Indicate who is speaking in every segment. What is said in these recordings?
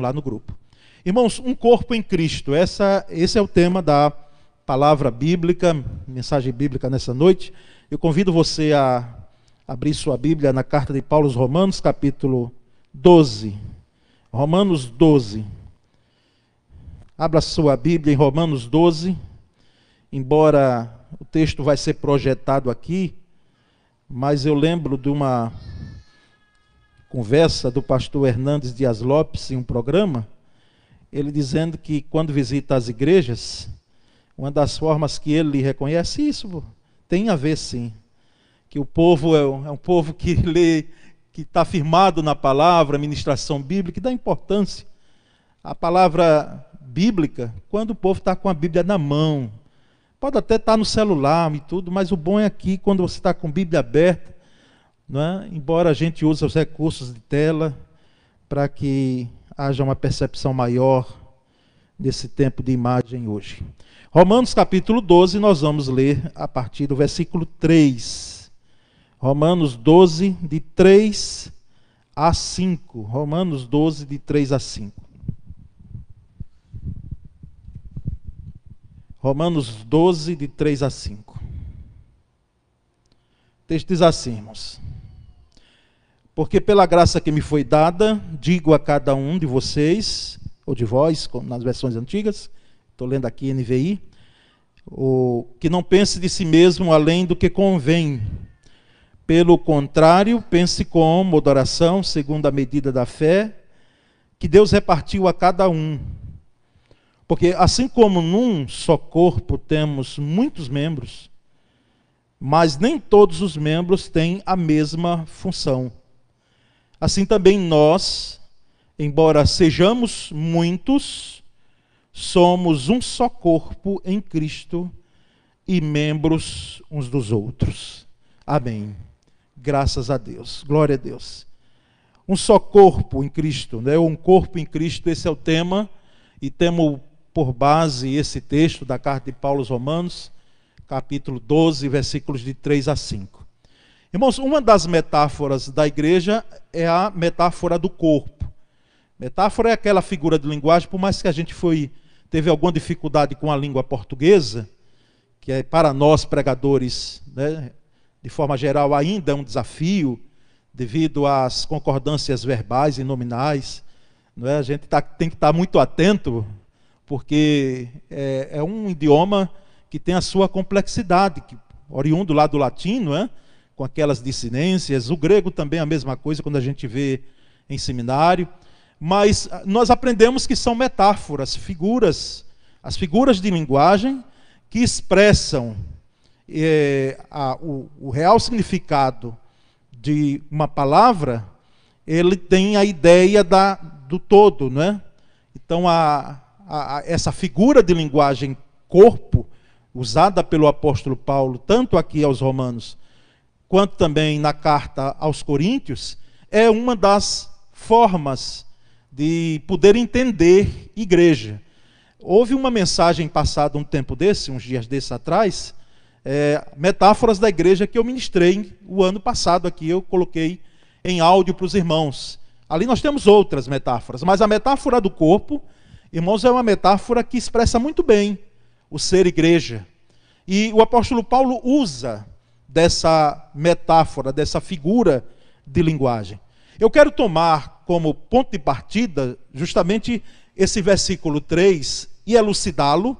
Speaker 1: lá no grupo. Irmãos, um corpo em Cristo, essa, esse é o tema da palavra bíblica, mensagem bíblica nessa noite. Eu convido você a abrir sua Bíblia na carta de Paulo aos Romanos, capítulo 12. Romanos 12. Abra sua Bíblia em Romanos 12. Embora o texto vai ser projetado aqui, mas eu lembro de uma conversa do pastor Hernandes Dias Lopes em um programa, ele dizendo que quando visita as igrejas, uma das formas que ele reconhece isso tem a ver sim, que o povo é um, é um povo que lê, que está firmado na palavra, ministração bíblica, e dá importância à palavra bíblica quando o povo está com a Bíblia na mão. Pode até estar tá no celular e tudo, mas o bom é aqui, quando você está com a Bíblia aberta, é? embora a gente use os recursos de tela para que haja uma percepção maior nesse tempo de imagem hoje. Romanos capítulo 12, nós vamos ler a partir do versículo 3. Romanos 12, de 3 a 5. Romanos 12, de 3 a 5. Romanos 12, de 3 a 5. O texto diz assim, irmãos. Porque pela graça que me foi dada, digo a cada um de vocês, ou de vós, nas versões antigas, estou lendo aqui NVI, o, que não pense de si mesmo além do que convém. Pelo contrário, pense com moderação, segundo a medida da fé, que Deus repartiu a cada um. Porque assim como num só corpo temos muitos membros, mas nem todos os membros têm a mesma função. Assim também nós, embora sejamos muitos, somos um só corpo em Cristo e membros uns dos outros. Amém. Graças a Deus. Glória a Deus. Um só corpo em Cristo, né? Um corpo em Cristo, esse é o tema e temos por base esse texto da carta de Paulo aos Romanos, capítulo 12, versículos de 3 a 5. Irmãos, uma das metáforas da igreja é a metáfora do corpo. Metáfora é aquela figura de linguagem, por mais que a gente foi teve alguma dificuldade com a língua portuguesa, que é para nós pregadores, né, de forma geral, ainda é um desafio, devido às concordâncias verbais e nominais. Não é? A gente tá, tem que estar tá muito atento, porque é, é, um idioma que tem a sua complexidade, que, oriundo lá do latim, não é? Com aquelas dissidências. O grego também é a mesma coisa quando a gente vê em seminário. Mas ah, nós aprendemos que são metáforas, figuras, as figuras de linguagem que expressam é, a, o, o real significado de uma palavra, ele tem a ideia da, do todo, não é? Então, a, a, essa figura de linguagem corpo, usada pelo apóstolo Paulo, tanto aqui aos Romanos quanto também na carta aos Coríntios, é uma das formas de poder entender igreja. Houve uma mensagem passada um tempo desse, uns dias desses atrás, é, metáforas da igreja que eu ministrei o ano passado aqui, eu coloquei em áudio para os irmãos. Ali nós temos outras metáforas, mas a metáfora do corpo, irmãos, é uma metáfora que expressa muito bem o ser igreja. E o apóstolo Paulo usa dessa metáfora, dessa figura de linguagem. Eu quero tomar como ponto de partida justamente esse versículo 3 e elucidá-lo.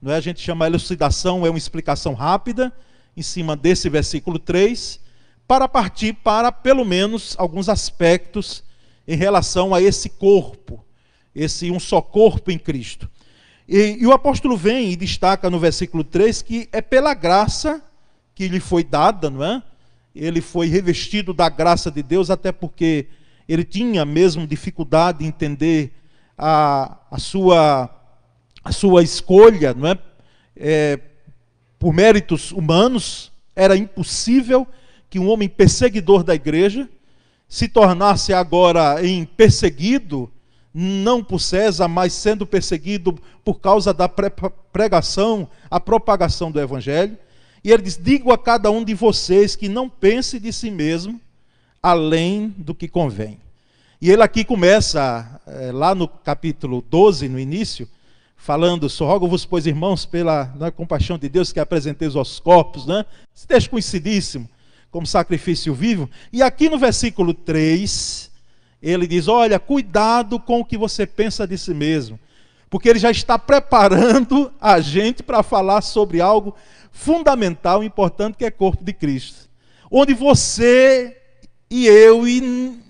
Speaker 1: Não é? A gente chama elucidação, é uma explicação rápida em cima desse versículo 3, para partir para pelo menos alguns aspectos em relação a esse corpo, esse um só corpo em Cristo. E, e o apóstolo vem e destaca no versículo 3 que é pela graça que lhe foi dada, não é? Ele foi revestido da graça de Deus, até porque ele tinha mesmo dificuldade em entender a, a, sua, a sua escolha, não é? é? Por méritos humanos, era impossível que um homem perseguidor da igreja se tornasse agora em perseguido, não por César, mas sendo perseguido por causa da pregação, a propagação do evangelho. E ele diz: Digo a cada um de vocês que não pense de si mesmo além do que convém. E ele aqui começa, é, lá no capítulo 12, no início, falando, só rogo-vos, pois, irmãos, pela né, compaixão de Deus que apresentei os corpos, né? Esse conhecidíssimo, como sacrifício vivo. E aqui no versículo 3, ele diz: Olha, cuidado com o que você pensa de si mesmo, porque ele já está preparando a gente para falar sobre algo fundamental, importante, que é corpo de Cristo. Onde você e eu e,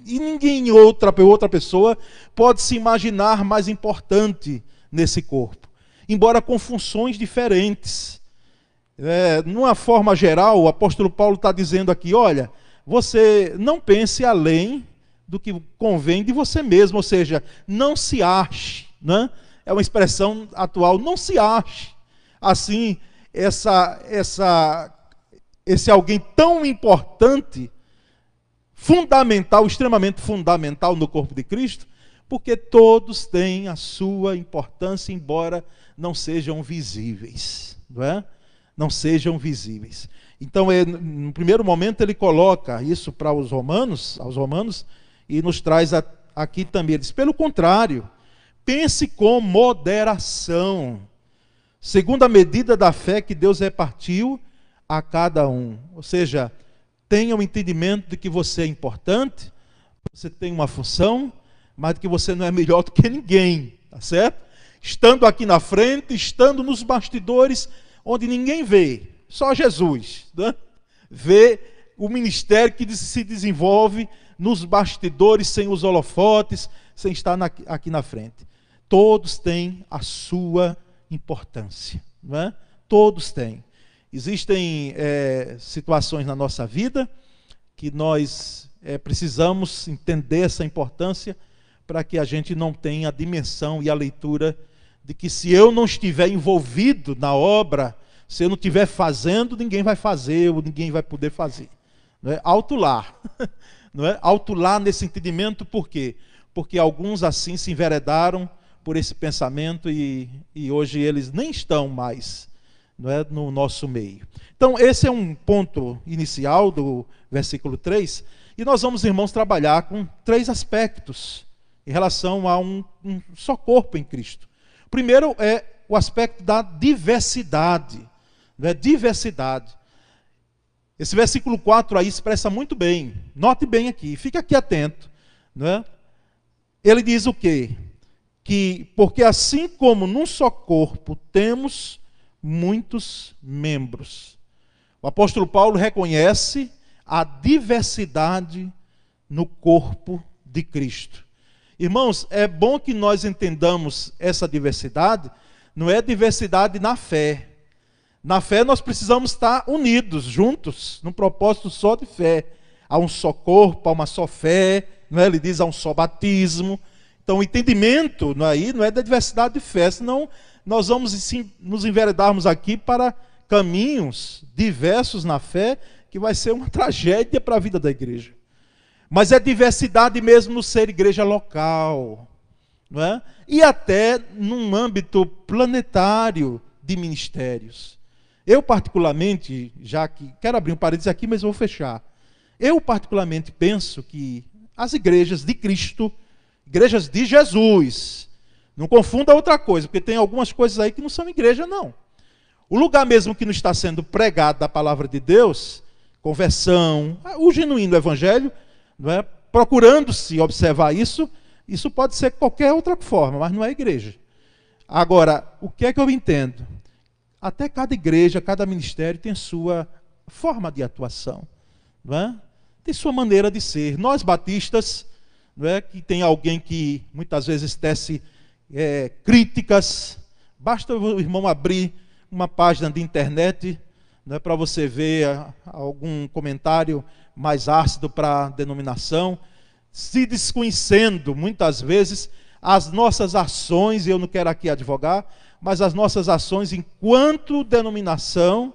Speaker 1: e ninguém outra, outra pessoa pode se imaginar mais importante nesse corpo, embora com funções diferentes. É, numa forma geral, o apóstolo Paulo está dizendo aqui: olha, você não pense além do que convém de você mesmo, ou seja, não se ache, né? É uma expressão atual, não se ache assim, essa, essa, esse alguém tão importante, fundamental, extremamente fundamental no corpo de Cristo, porque todos têm a sua importância, embora não sejam visíveis, não é? Não sejam visíveis. Então, é, no primeiro momento ele coloca isso para os romanos, aos romanos, e nos traz a, aqui também. Ele diz: pelo contrário, pense com moderação, segundo a medida da fé que Deus repartiu a cada um. Ou seja, tenha o um entendimento de que você é importante, você tem uma função, mas que você não é melhor do que ninguém, tá certo? Estando aqui na frente, estando nos bastidores, onde ninguém vê, só Jesus né? vê o ministério que se desenvolve nos bastidores, sem os holofotes, sem estar na, aqui na frente. Todos têm a sua importância, não é? Todos têm. Existem é, situações na nossa vida que nós é, precisamos entender essa importância para que a gente não tenha a dimensão e a leitura de que se eu não estiver envolvido na obra, se eu não estiver fazendo, ninguém vai fazer, ou ninguém vai poder fazer. Não é? Alto lá. Não é? Alto lá nesse entendimento, por quê? Porque alguns assim se enveredaram por esse pensamento e, e hoje eles nem estão mais não é, no nosso meio. Então, esse é um ponto inicial do versículo 3. E nós vamos, irmãos, trabalhar com três aspectos em relação a um, um só corpo em Cristo. Primeiro é o aspecto da diversidade. Né? Diversidade. Esse versículo 4 aí expressa muito bem. Note bem aqui, fique aqui atento. Né? Ele diz o quê? Que, porque assim como num só corpo temos muitos membros. O apóstolo Paulo reconhece a diversidade no corpo de Cristo. Irmãos, é bom que nós entendamos essa diversidade, não é diversidade na fé. Na fé nós precisamos estar unidos, juntos, num propósito só de fé. Há um só corpo, há uma só fé, não é? ele diz há um só batismo. Então o entendimento é, aí não é da diversidade de fé, senão nós vamos sim, nos enveredarmos aqui para caminhos diversos na fé, que vai ser uma tragédia para a vida da igreja. Mas é diversidade mesmo no ser igreja local, não é? e até num âmbito planetário de ministérios. Eu, particularmente, já que. Quero abrir um parênteses aqui, mas vou fechar. Eu, particularmente, penso que as igrejas de Cristo, igrejas de Jesus, não confunda outra coisa, porque tem algumas coisas aí que não são igreja, não. O lugar mesmo que não está sendo pregado da palavra de Deus, conversão, o genuíno evangelho, é? procurando-se observar isso, isso pode ser qualquer outra forma, mas não é igreja. Agora, o que é que eu entendo? Até cada igreja, cada ministério tem sua forma de atuação, é? tem sua maneira de ser. Nós batistas, não é? que tem alguém que muitas vezes tece é, críticas, basta o irmão abrir uma página de internet né, para você ver algum comentário mais ácido para a denominação, se desconhecendo muitas vezes as nossas ações, eu não quero aqui advogar, mas as nossas ações enquanto denominação,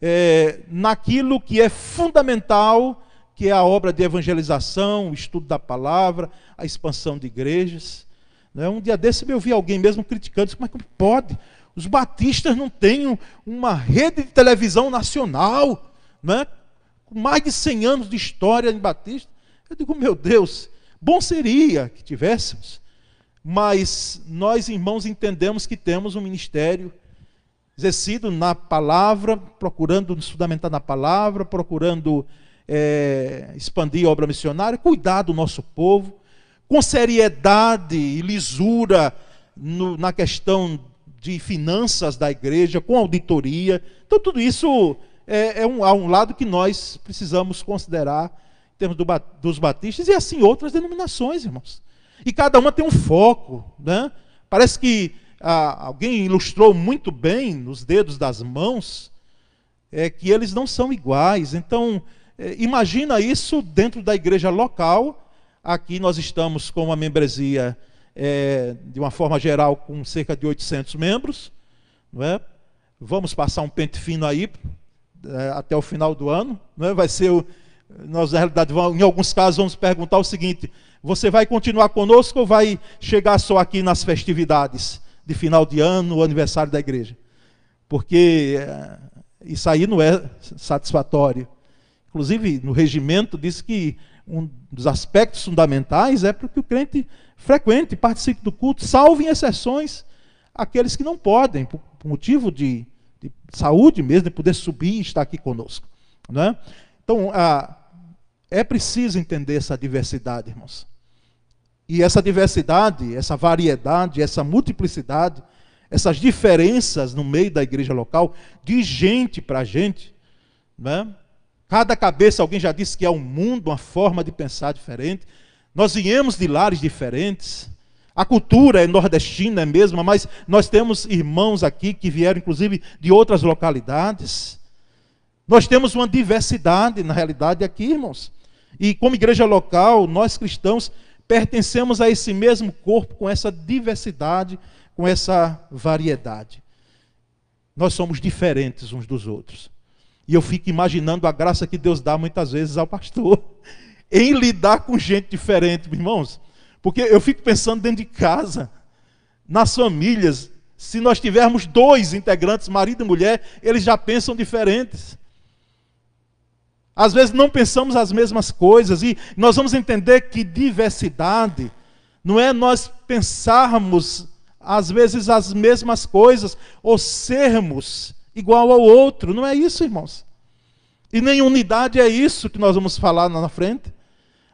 Speaker 1: é, naquilo que é fundamental, que é a obra de evangelização, o estudo da palavra, a expansão de igrejas. Né? Um dia desse eu vi alguém mesmo criticando, como é que pode? Os batistas não têm uma rede de televisão nacional, né? com mais de 100 anos de história em Batista. Eu digo, meu Deus, Bom seria que tivéssemos, mas nós, irmãos, entendemos que temos um ministério exercido na palavra, procurando nos fundamentar na palavra, procurando é, expandir a obra missionária, cuidar do nosso povo, com seriedade e lisura no, na questão de finanças da igreja, com auditoria. Então, tudo isso é, é um, há um lado que nós precisamos considerar em termos do, dos batistas e assim outras denominações, irmãos. E cada uma tem um foco. Né? Parece que ah, alguém ilustrou muito bem nos dedos das mãos é que eles não são iguais. Então, imagina isso dentro da igreja local. Aqui nós estamos com uma membresia, é, de uma forma geral, com cerca de 800 membros. Não é? Vamos passar um pente fino aí é, até o final do ano. Não é? Vai ser o, nós, na realidade, vamos, em alguns casos, vamos perguntar o seguinte: você vai continuar conosco ou vai chegar só aqui nas festividades de final de ano, aniversário da igreja? Porque é, isso aí não é satisfatório. Inclusive, no regimento diz que um dos aspectos fundamentais é para que o crente frequente, participe do culto, salve em exceções aqueles que não podem, por, motivo de, de, saúde mesmo, de poder subir e estar aqui conosco. Né? Então, a, é preciso entender essa diversidade, irmãos. E essa diversidade, essa variedade, essa multiplicidade, essas diferenças no meio da igreja local, de gente para gente, né? Cada cabeça, alguém já disse que é um mundo, uma forma de pensar diferente. Nós viemos de lares diferentes. A cultura é nordestina, é mesma, mas nós temos irmãos aqui que vieram, inclusive, de outras localidades. Nós temos uma diversidade, na realidade, aqui, irmãos. E como igreja local, nós cristãos pertencemos a esse mesmo corpo com essa diversidade, com essa variedade. Nós somos diferentes uns dos outros. E eu fico imaginando a graça que Deus dá muitas vezes ao pastor em lidar com gente diferente, irmãos. Porque eu fico pensando dentro de casa, nas famílias, se nós tivermos dois integrantes, marido e mulher, eles já pensam diferentes. Às vezes não pensamos as mesmas coisas e nós vamos entender que diversidade não é nós pensarmos às vezes as mesmas coisas ou sermos igual ao outro. Não é isso, irmãos. E nem unidade é isso que nós vamos falar na frente.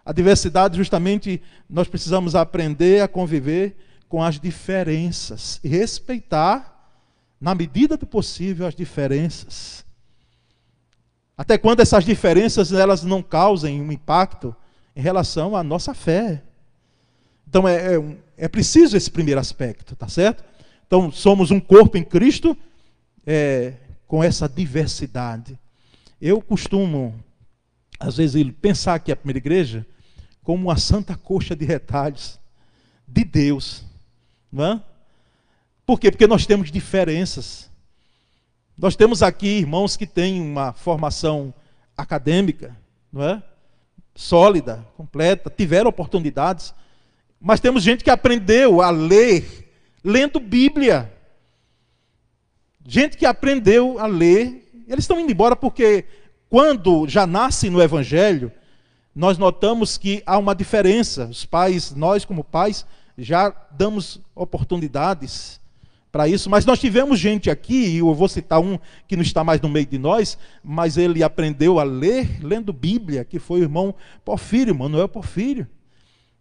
Speaker 1: A diversidade, justamente, nós precisamos aprender a conviver com as diferenças e respeitar, na medida do possível, as diferenças. Até quando essas diferenças elas não causem um impacto em relação à nossa fé. Então é, é, é preciso esse primeiro aspecto, tá certo? Então somos um corpo em Cristo é, com essa diversidade. Eu costumo, às vezes, pensar que a primeira igreja como uma santa coxa de retalhos de Deus. Não é? Por quê? Porque nós temos diferenças. Nós temos aqui irmãos que têm uma formação acadêmica, não é? Sólida, completa, tiveram oportunidades, mas temos gente que aprendeu a ler lendo Bíblia. Gente que aprendeu a ler, eles estão indo embora porque quando já nasce no evangelho, nós notamos que há uma diferença. Os pais, nós como pais, já damos oportunidades para isso, mas nós tivemos gente aqui, e eu vou citar um que não está mais no meio de nós, mas ele aprendeu a ler lendo Bíblia, que foi o irmão Porfírio, Manuel Porfírio.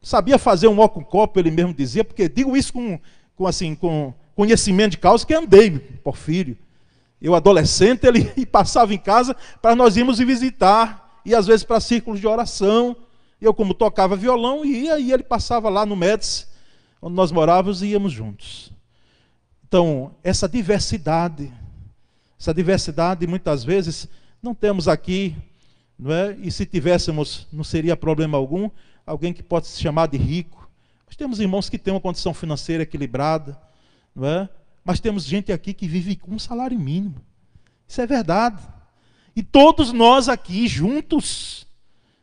Speaker 1: Sabia fazer um ó com copo, ele mesmo dizia, porque digo isso com, com assim, com conhecimento de causa que andei, Porfírio. Eu, adolescente, ele passava em casa para nós irmos visitar, e às vezes para círculos de oração. Eu, como tocava violão, ia e ele passava lá no Médici, onde nós morávamos, e íamos juntos. Então, essa diversidade, essa diversidade, muitas vezes, não temos aqui, não é? e se tivéssemos, não seria problema algum, alguém que pode se chamar de rico. Nós temos irmãos que têm uma condição financeira equilibrada, é? Mas temos gente aqui que vive com um salário mínimo. Isso é verdade. E todos nós aqui juntos.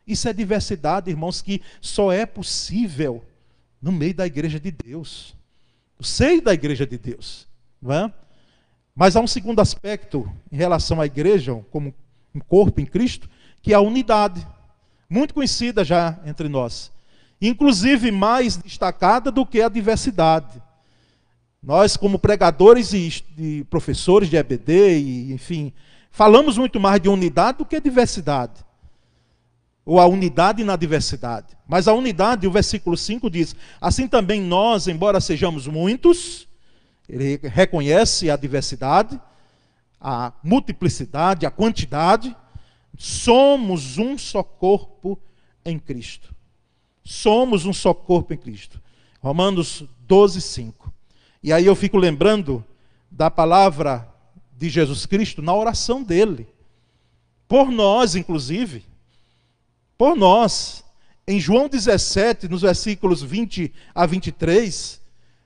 Speaker 1: Isso é diversidade, irmãos, que só é possível no meio da igreja de Deus. No seio da igreja de Deus. É? Mas há um segundo aspecto em relação à igreja, como um corpo em Cristo, que é a unidade. Muito conhecida já entre nós. inclusive mais destacada do que a diversidade. Nós, como pregadores e, professores de EBD, e, enfim, falamos muito mais de unidade do que diversidade. Ou a unidade na diversidade. Mas a unidade, o versículo 5 diz: Assim também nós, embora sejamos muitos, ele reconhece a diversidade, a multiplicidade, a quantidade, somos um só corpo em Cristo. Somos um só corpo em Cristo. Romanos 12, 5. E aí eu fico lembrando da palavra de Jesus Cristo na oração dele. Por nós, inclusive. Por nós. Em João 17, nos versículos 20 a 23,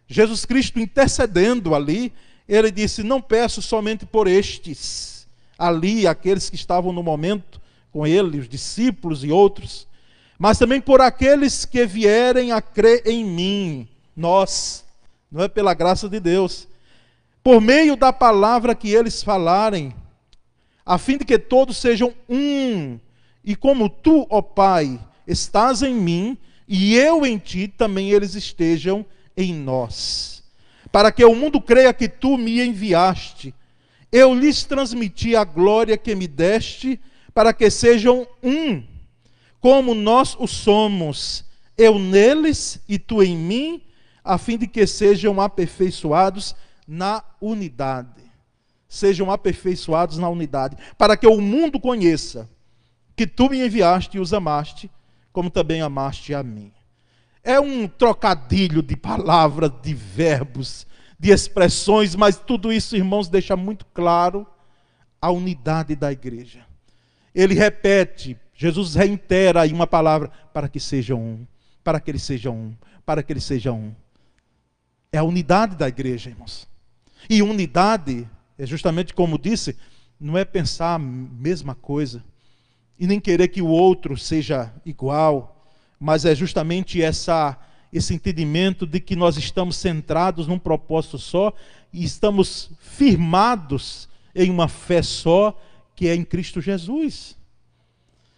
Speaker 1: Jesus Cristo intercedendo ali, ele disse: Não peço somente por estes, ali, aqueles que estavam no momento com ele, os discípulos e outros, mas também por aqueles que vierem a crer em mim, nós, não é pela graça de Deus, por meio da palavra que eles falarem, a fim de que todos sejam um, e como tu, ó Pai, estás em mim, e eu em ti, também eles estejam em nós, para que o mundo creia que tu me enviaste. Eu lhes transmiti a glória que me deste, para que sejam um, como nós o somos, eu neles e tu em mim, a fim de que sejam aperfeiçoados na unidade. Sejam aperfeiçoados na unidade, para que o mundo conheça que tu me enviaste e os amaste, como também amaste a mim. É um trocadilho de palavras, de verbos, de expressões, mas tudo isso, irmãos, deixa muito claro a unidade da igreja. Ele repete, Jesus reitera aí uma palavra, para que sejam um, para que eles sejam um, para que eles sejam um. É a unidade da igreja, irmãos. E unidade é justamente como disse, não é pensar a mesma coisa e nem querer que o outro seja igual mas é justamente essa, esse entendimento de que nós estamos centrados num propósito só e estamos firmados em uma fé só, que é em Cristo Jesus.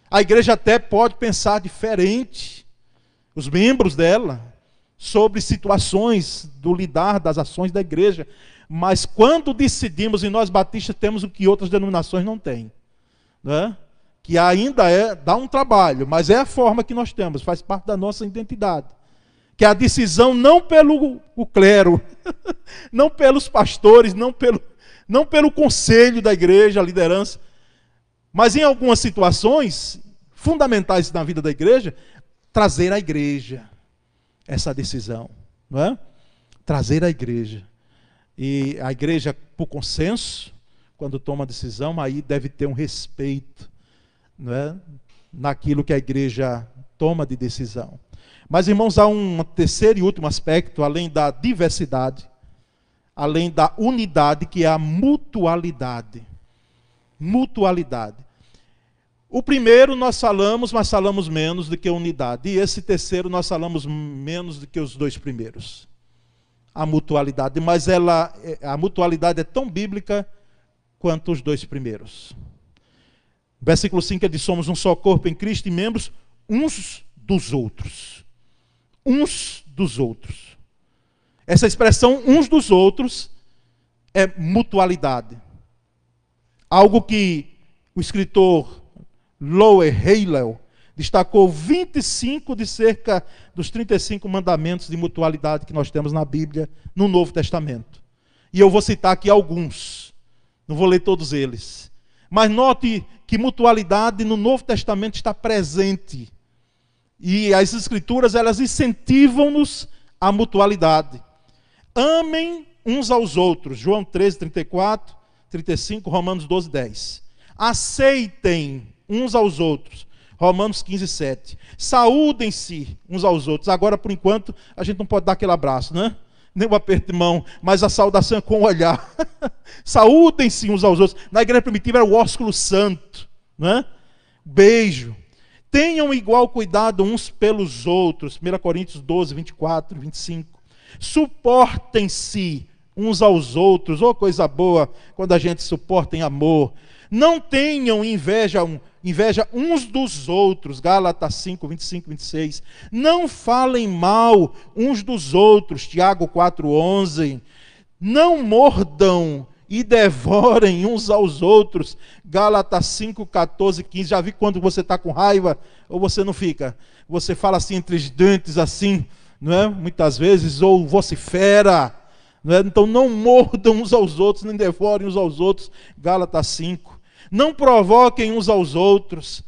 Speaker 1: A igreja até pode pensar diferente, os membros dela, sobre situações do lidar das ações da igreja, mas quando decidimos, e nós batistas temos o que outras denominações não têm, né? que ainda é dá um trabalho, mas é a forma que nós temos, faz parte da nossa identidade. Que a decisão não pelo o clero, não pelos pastores, não pelo, não pelo conselho da igreja, a liderança, mas em algumas situações fundamentais na vida da igreja, trazer a igreja essa decisão, não é? Trazer a igreja. E a igreja, por consenso, quando toma a decisão, aí deve ter um respeito é? naquilo que a igreja toma de decisão. Mas, irmãos, há um terceiro e último aspecto, além da diversidade, além da unidade, que é a mutualidade. Mutualidade. O primeiro nós falamos, mas falamos menos do que a unidade. E esse terceiro nós falamos menos do que os dois primeiros. A mutualidade. Mas ela, a mutualidade é tão bíblica quanto os dois primeiros. Versículo 5 é de somos um só corpo em Cristo e membros uns dos outros. Uns dos outros. Essa expressão uns dos outros é mutualidade. Algo que o escritor Lower Hallel destacou 25 de cerca dos 35 mandamentos de mutualidade que nós temos na Bíblia, no Novo Testamento. E eu vou citar aqui alguns. Não vou ler todos eles. Mas note que mutualidade no Novo Testamento está presente. E as escrituras, elas incentivam-nos à mutualidade. Amem uns aos outros. João 13, 34, 35, Romanos 12, 10. Aceitem uns aos outros. Romanos 15, 7. Saúdem-se uns aos outros. Agora, por enquanto, a gente não pode dar aquele abraço, né? nem um aperto de mão, mas a saudação é com o olhar. Saúdem-se uns aos outros. Na igreja primitiva era o ósculo santo, né? Beijo. Tenham igual cuidado uns pelos outros. 1 Coríntios 12, 24, 25. Suportem-se uns aos outros. Oh, coisa boa quando a gente suporta em amor. Não tenham inveja, inveja uns dos outros. Gálatas 5, 25, 26. Não falem mal uns dos outros. Tiago 4, 11. Não mordam e devorem uns aos outros. Gálatas 5, 14, 15. Já vi quando você está com raiva ou você não fica? Você fala assim entre os dentes, assim, não é? Muitas vezes, ou vocifera. Não é? Então não mordam uns aos outros, nem devorem uns aos outros. Gálatas 5. Não provoquem uns aos outros.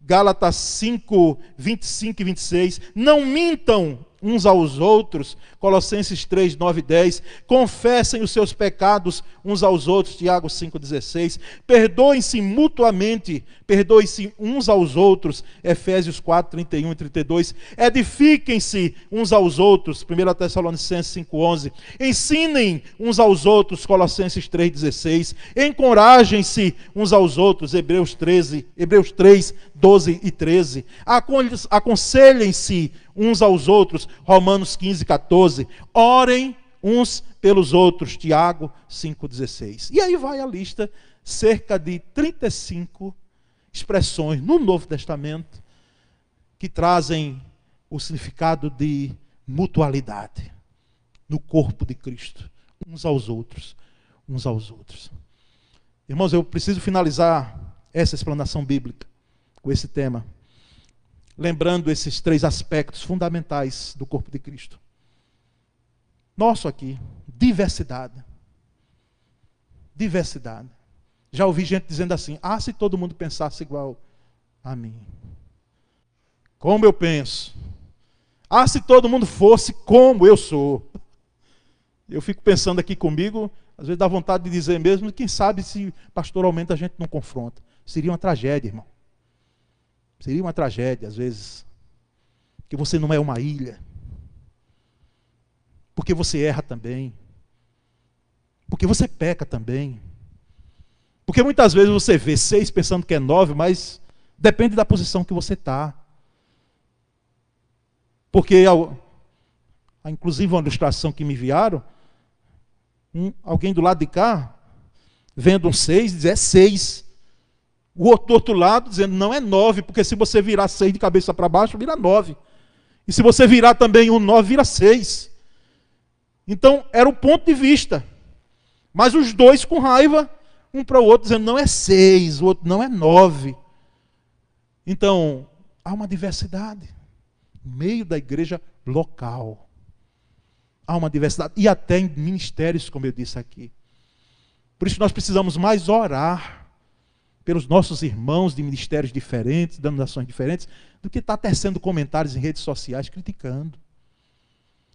Speaker 1: Gálatas 5, 25 e 26. Não mintam uns aos outros, Colossenses 3, 9 e 10, confessem os seus pecados uns aos outros, Tiago 5,16, perdoem-se mutuamente, perdoem-se uns aos outros, Efésios 4, 31 e 32, edifiquem-se uns aos outros, 1 Tessalonicenses 5, 11, ensinem uns aos outros, Colossenses 3, 16, encorajem-se uns aos outros, Hebreus 13, Hebreus 3, 12 e 13, aconselhem-se uns aos outros, Romanos 15, 14. Orem uns pelos outros, Tiago 5,16. E aí vai a lista, cerca de 35 expressões no Novo Testamento que trazem o significado de mutualidade no corpo de Cristo, uns aos outros, uns aos outros. Irmãos, eu preciso finalizar essa explanação bíblica com esse tema lembrando esses três aspectos fundamentais do corpo de Cristo. Nosso aqui, diversidade. Diversidade. Já ouvi gente dizendo assim: ah, se todo mundo pensasse igual a mim. Como eu penso. Ah, se todo mundo fosse como eu sou. Eu fico pensando aqui comigo, às vezes dá vontade de dizer mesmo, quem sabe se pastoralmente a gente não confronta. Seria uma tragédia, irmão. Seria uma tragédia, às vezes, que você não é uma ilha, porque você erra também, porque você peca também, porque muitas vezes você vê seis pensando que é nove, mas depende da posição que você está. Porque, inclusive, uma ilustração que me enviaram, um, alguém do lado de cá, vendo um seis, diz: é seis. O outro do lado dizendo, não é nove, porque se você virar seis de cabeça para baixo, vira nove. E se você virar também um nove, vira seis. Então, era o ponto de vista. Mas os dois com raiva, um para o outro, dizendo, não é seis, o outro não é nove. Então, há uma diversidade no meio da igreja local. Há uma diversidade. E até em ministérios, como eu disse aqui. Por isso nós precisamos mais orar pelos nossos irmãos de ministérios diferentes, denominações diferentes, do que estar tá tecendo comentários em redes sociais criticando.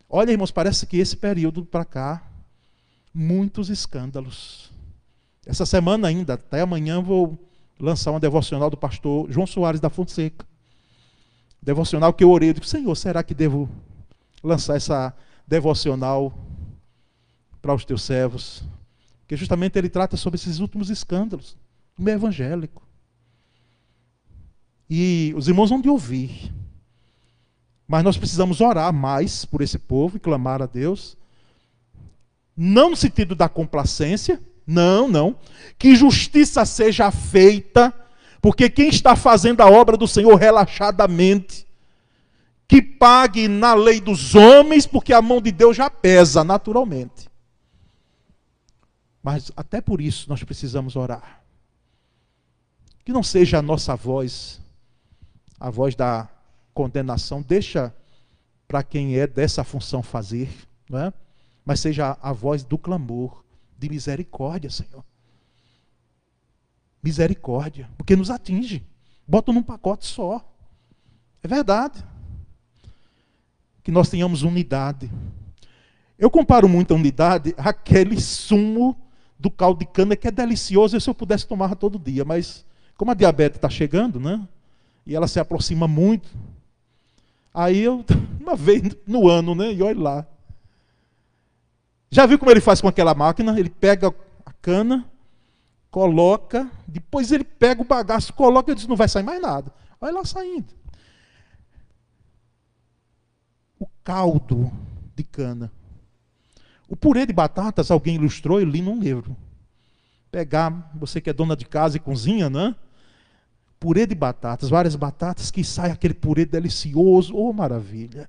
Speaker 1: Olha, irmãos, parece que esse período para cá, muitos escândalos. Essa semana ainda, até amanhã, vou lançar uma devocional do pastor João Soares da Fonseca. Devocional que eu orei, eu digo, Senhor, será que devo lançar essa devocional para os teus servos? Porque justamente ele trata sobre esses últimos escândalos meio evangélico. E os irmãos vão de ouvir. Mas nós precisamos orar mais por esse povo e clamar a Deus. Não no sentido da complacência, não, não. Que justiça seja feita, porque quem está fazendo a obra do Senhor relaxadamente, que pague na lei dos homens, porque a mão de Deus já pesa naturalmente. Mas até por isso nós precisamos orar. Que não seja a nossa voz, a voz da condenação, deixa para quem é dessa função fazer, não é? mas seja a voz do clamor, de misericórdia, Senhor. Misericórdia, porque nos atinge. Bota num pacote só. É verdade. Que nós tenhamos unidade. Eu comparo muito a unidade àquele sumo do caldo de cana que é delicioso, se eu pudesse tomar todo dia, mas como a diabetes está chegando, né? E ela se aproxima muito. Aí eu, uma vez no ano, né? E olha lá. Já viu como ele faz com aquela máquina? Ele pega a cana, coloca, depois ele pega o bagaço, coloca e diz: não vai sair mais nada. Olha lá saindo. O caldo de cana. O purê de batatas, alguém ilustrou, eu li num livro. pegar, você que é dona de casa e cozinha, né? Purê de batatas, várias batatas, que sai aquele purê delicioso. Oh, maravilha!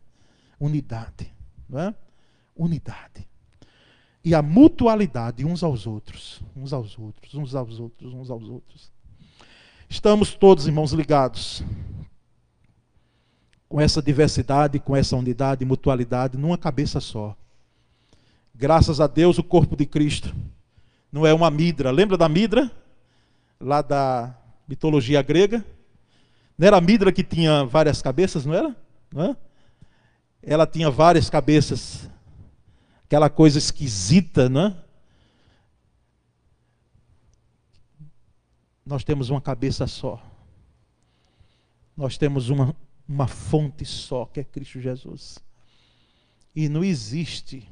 Speaker 1: Unidade, não é? Unidade. E a mutualidade uns aos outros, uns aos outros, uns aos outros, uns aos outros. Estamos todos, irmãos, ligados com essa diversidade, com essa unidade e mutualidade numa cabeça só. Graças a Deus, o corpo de Cristo não é uma midra. Lembra da midra? Lá da mitologia grega? Não era a midra que tinha várias cabeças, não era? Não é? Ela tinha várias cabeças. Aquela coisa esquisita, não é? Nós temos uma cabeça só. Nós temos uma, uma fonte só, que é Cristo Jesus. E não existe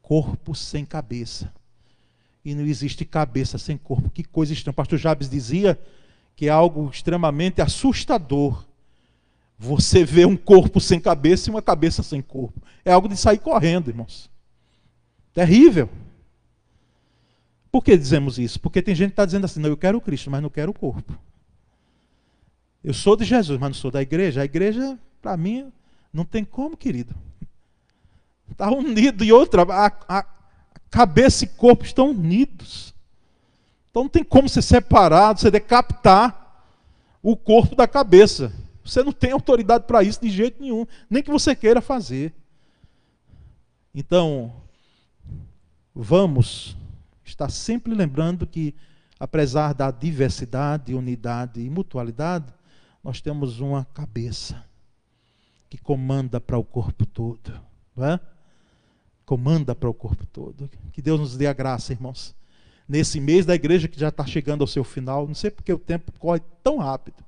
Speaker 1: corpo sem cabeça. E não existe cabeça sem corpo. Que coisa estranha. O pastor Jabes dizia que é algo extremamente assustador. Você vê um corpo sem cabeça e uma cabeça sem corpo. É algo de sair correndo, irmãos. Terrível. Por que dizemos isso? Porque tem gente que está dizendo assim: não, eu quero o Cristo, mas não quero o corpo. Eu sou de Jesus, mas não sou da igreja. A igreja, para mim, não tem como, querido. Está unido e outra, a, a, cabeça e corpo estão unidos. Então não tem como ser separado, você decapitar o corpo da cabeça. Você não tem autoridade para isso de jeito nenhum, nem que você queira fazer. Então, vamos estar sempre lembrando que, apesar da diversidade, unidade e mutualidade, nós temos uma cabeça que comanda para o corpo todo, não é? Comanda para o corpo todo. Que Deus nos dê a graça, irmãos. Nesse mês da igreja que já está chegando ao seu final, não sei porque o tempo corre tão rápido.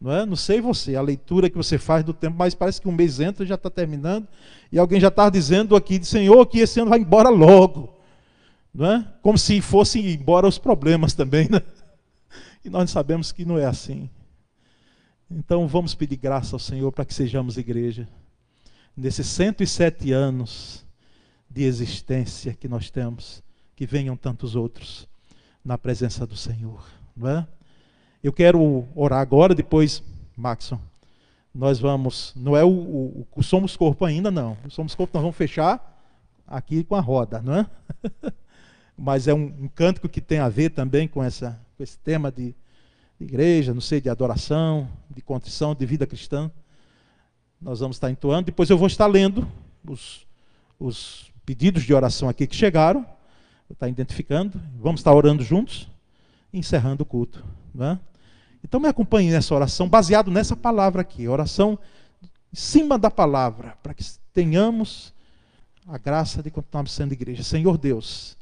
Speaker 1: Não, é? não sei você, a leitura que você faz do tempo, mas parece que um mês entra e já está terminando, e alguém já está dizendo aqui, Senhor, que esse ano vai embora logo. Não é? Como se fossem embora os problemas também. Né? E nós sabemos que não é assim. Então vamos pedir graça ao Senhor para que sejamos igreja. Nesses 107 anos de existência que nós temos, que venham tantos outros na presença do Senhor. Não é? Eu quero orar agora, depois, Maxon, nós vamos, não é o, o, o, Somos Corpo ainda, não. O Somos Corpo nós vamos fechar aqui com a roda, não é? Mas é um, um cântico que tem a ver também com, essa, com esse tema de igreja, não sei, de adoração, de contrição, de vida cristã. Nós vamos estar entoando. Depois eu vou estar lendo os, os pedidos de oração aqui que chegaram. Estar identificando. Vamos estar orando juntos encerrando o culto. É? Então me acompanhe nessa oração, baseado nessa palavra aqui. Oração em cima da palavra, para que tenhamos a graça de continuarmos sendo igreja. Senhor Deus,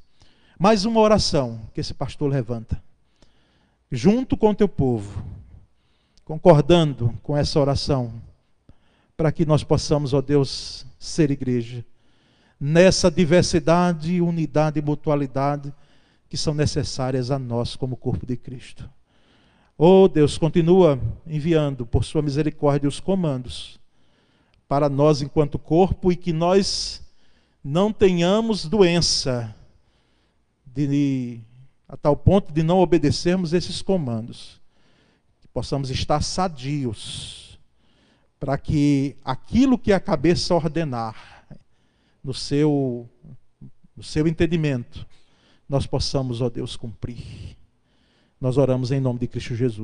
Speaker 1: mais uma oração que esse pastor levanta junto com o teu povo, concordando com essa oração, para que nós possamos, ó Deus, ser igreja, nessa diversidade, unidade e mutualidade que são necessárias a nós como corpo de Cristo. Oh Deus, continua enviando por sua misericórdia os comandos para nós enquanto corpo e que nós não tenhamos doença de a tal ponto de não obedecermos esses comandos. Que possamos estar sadios, para que aquilo que a cabeça ordenar, no seu, no seu entendimento, nós possamos, ó Deus, cumprir. Nós oramos em nome de Cristo Jesus.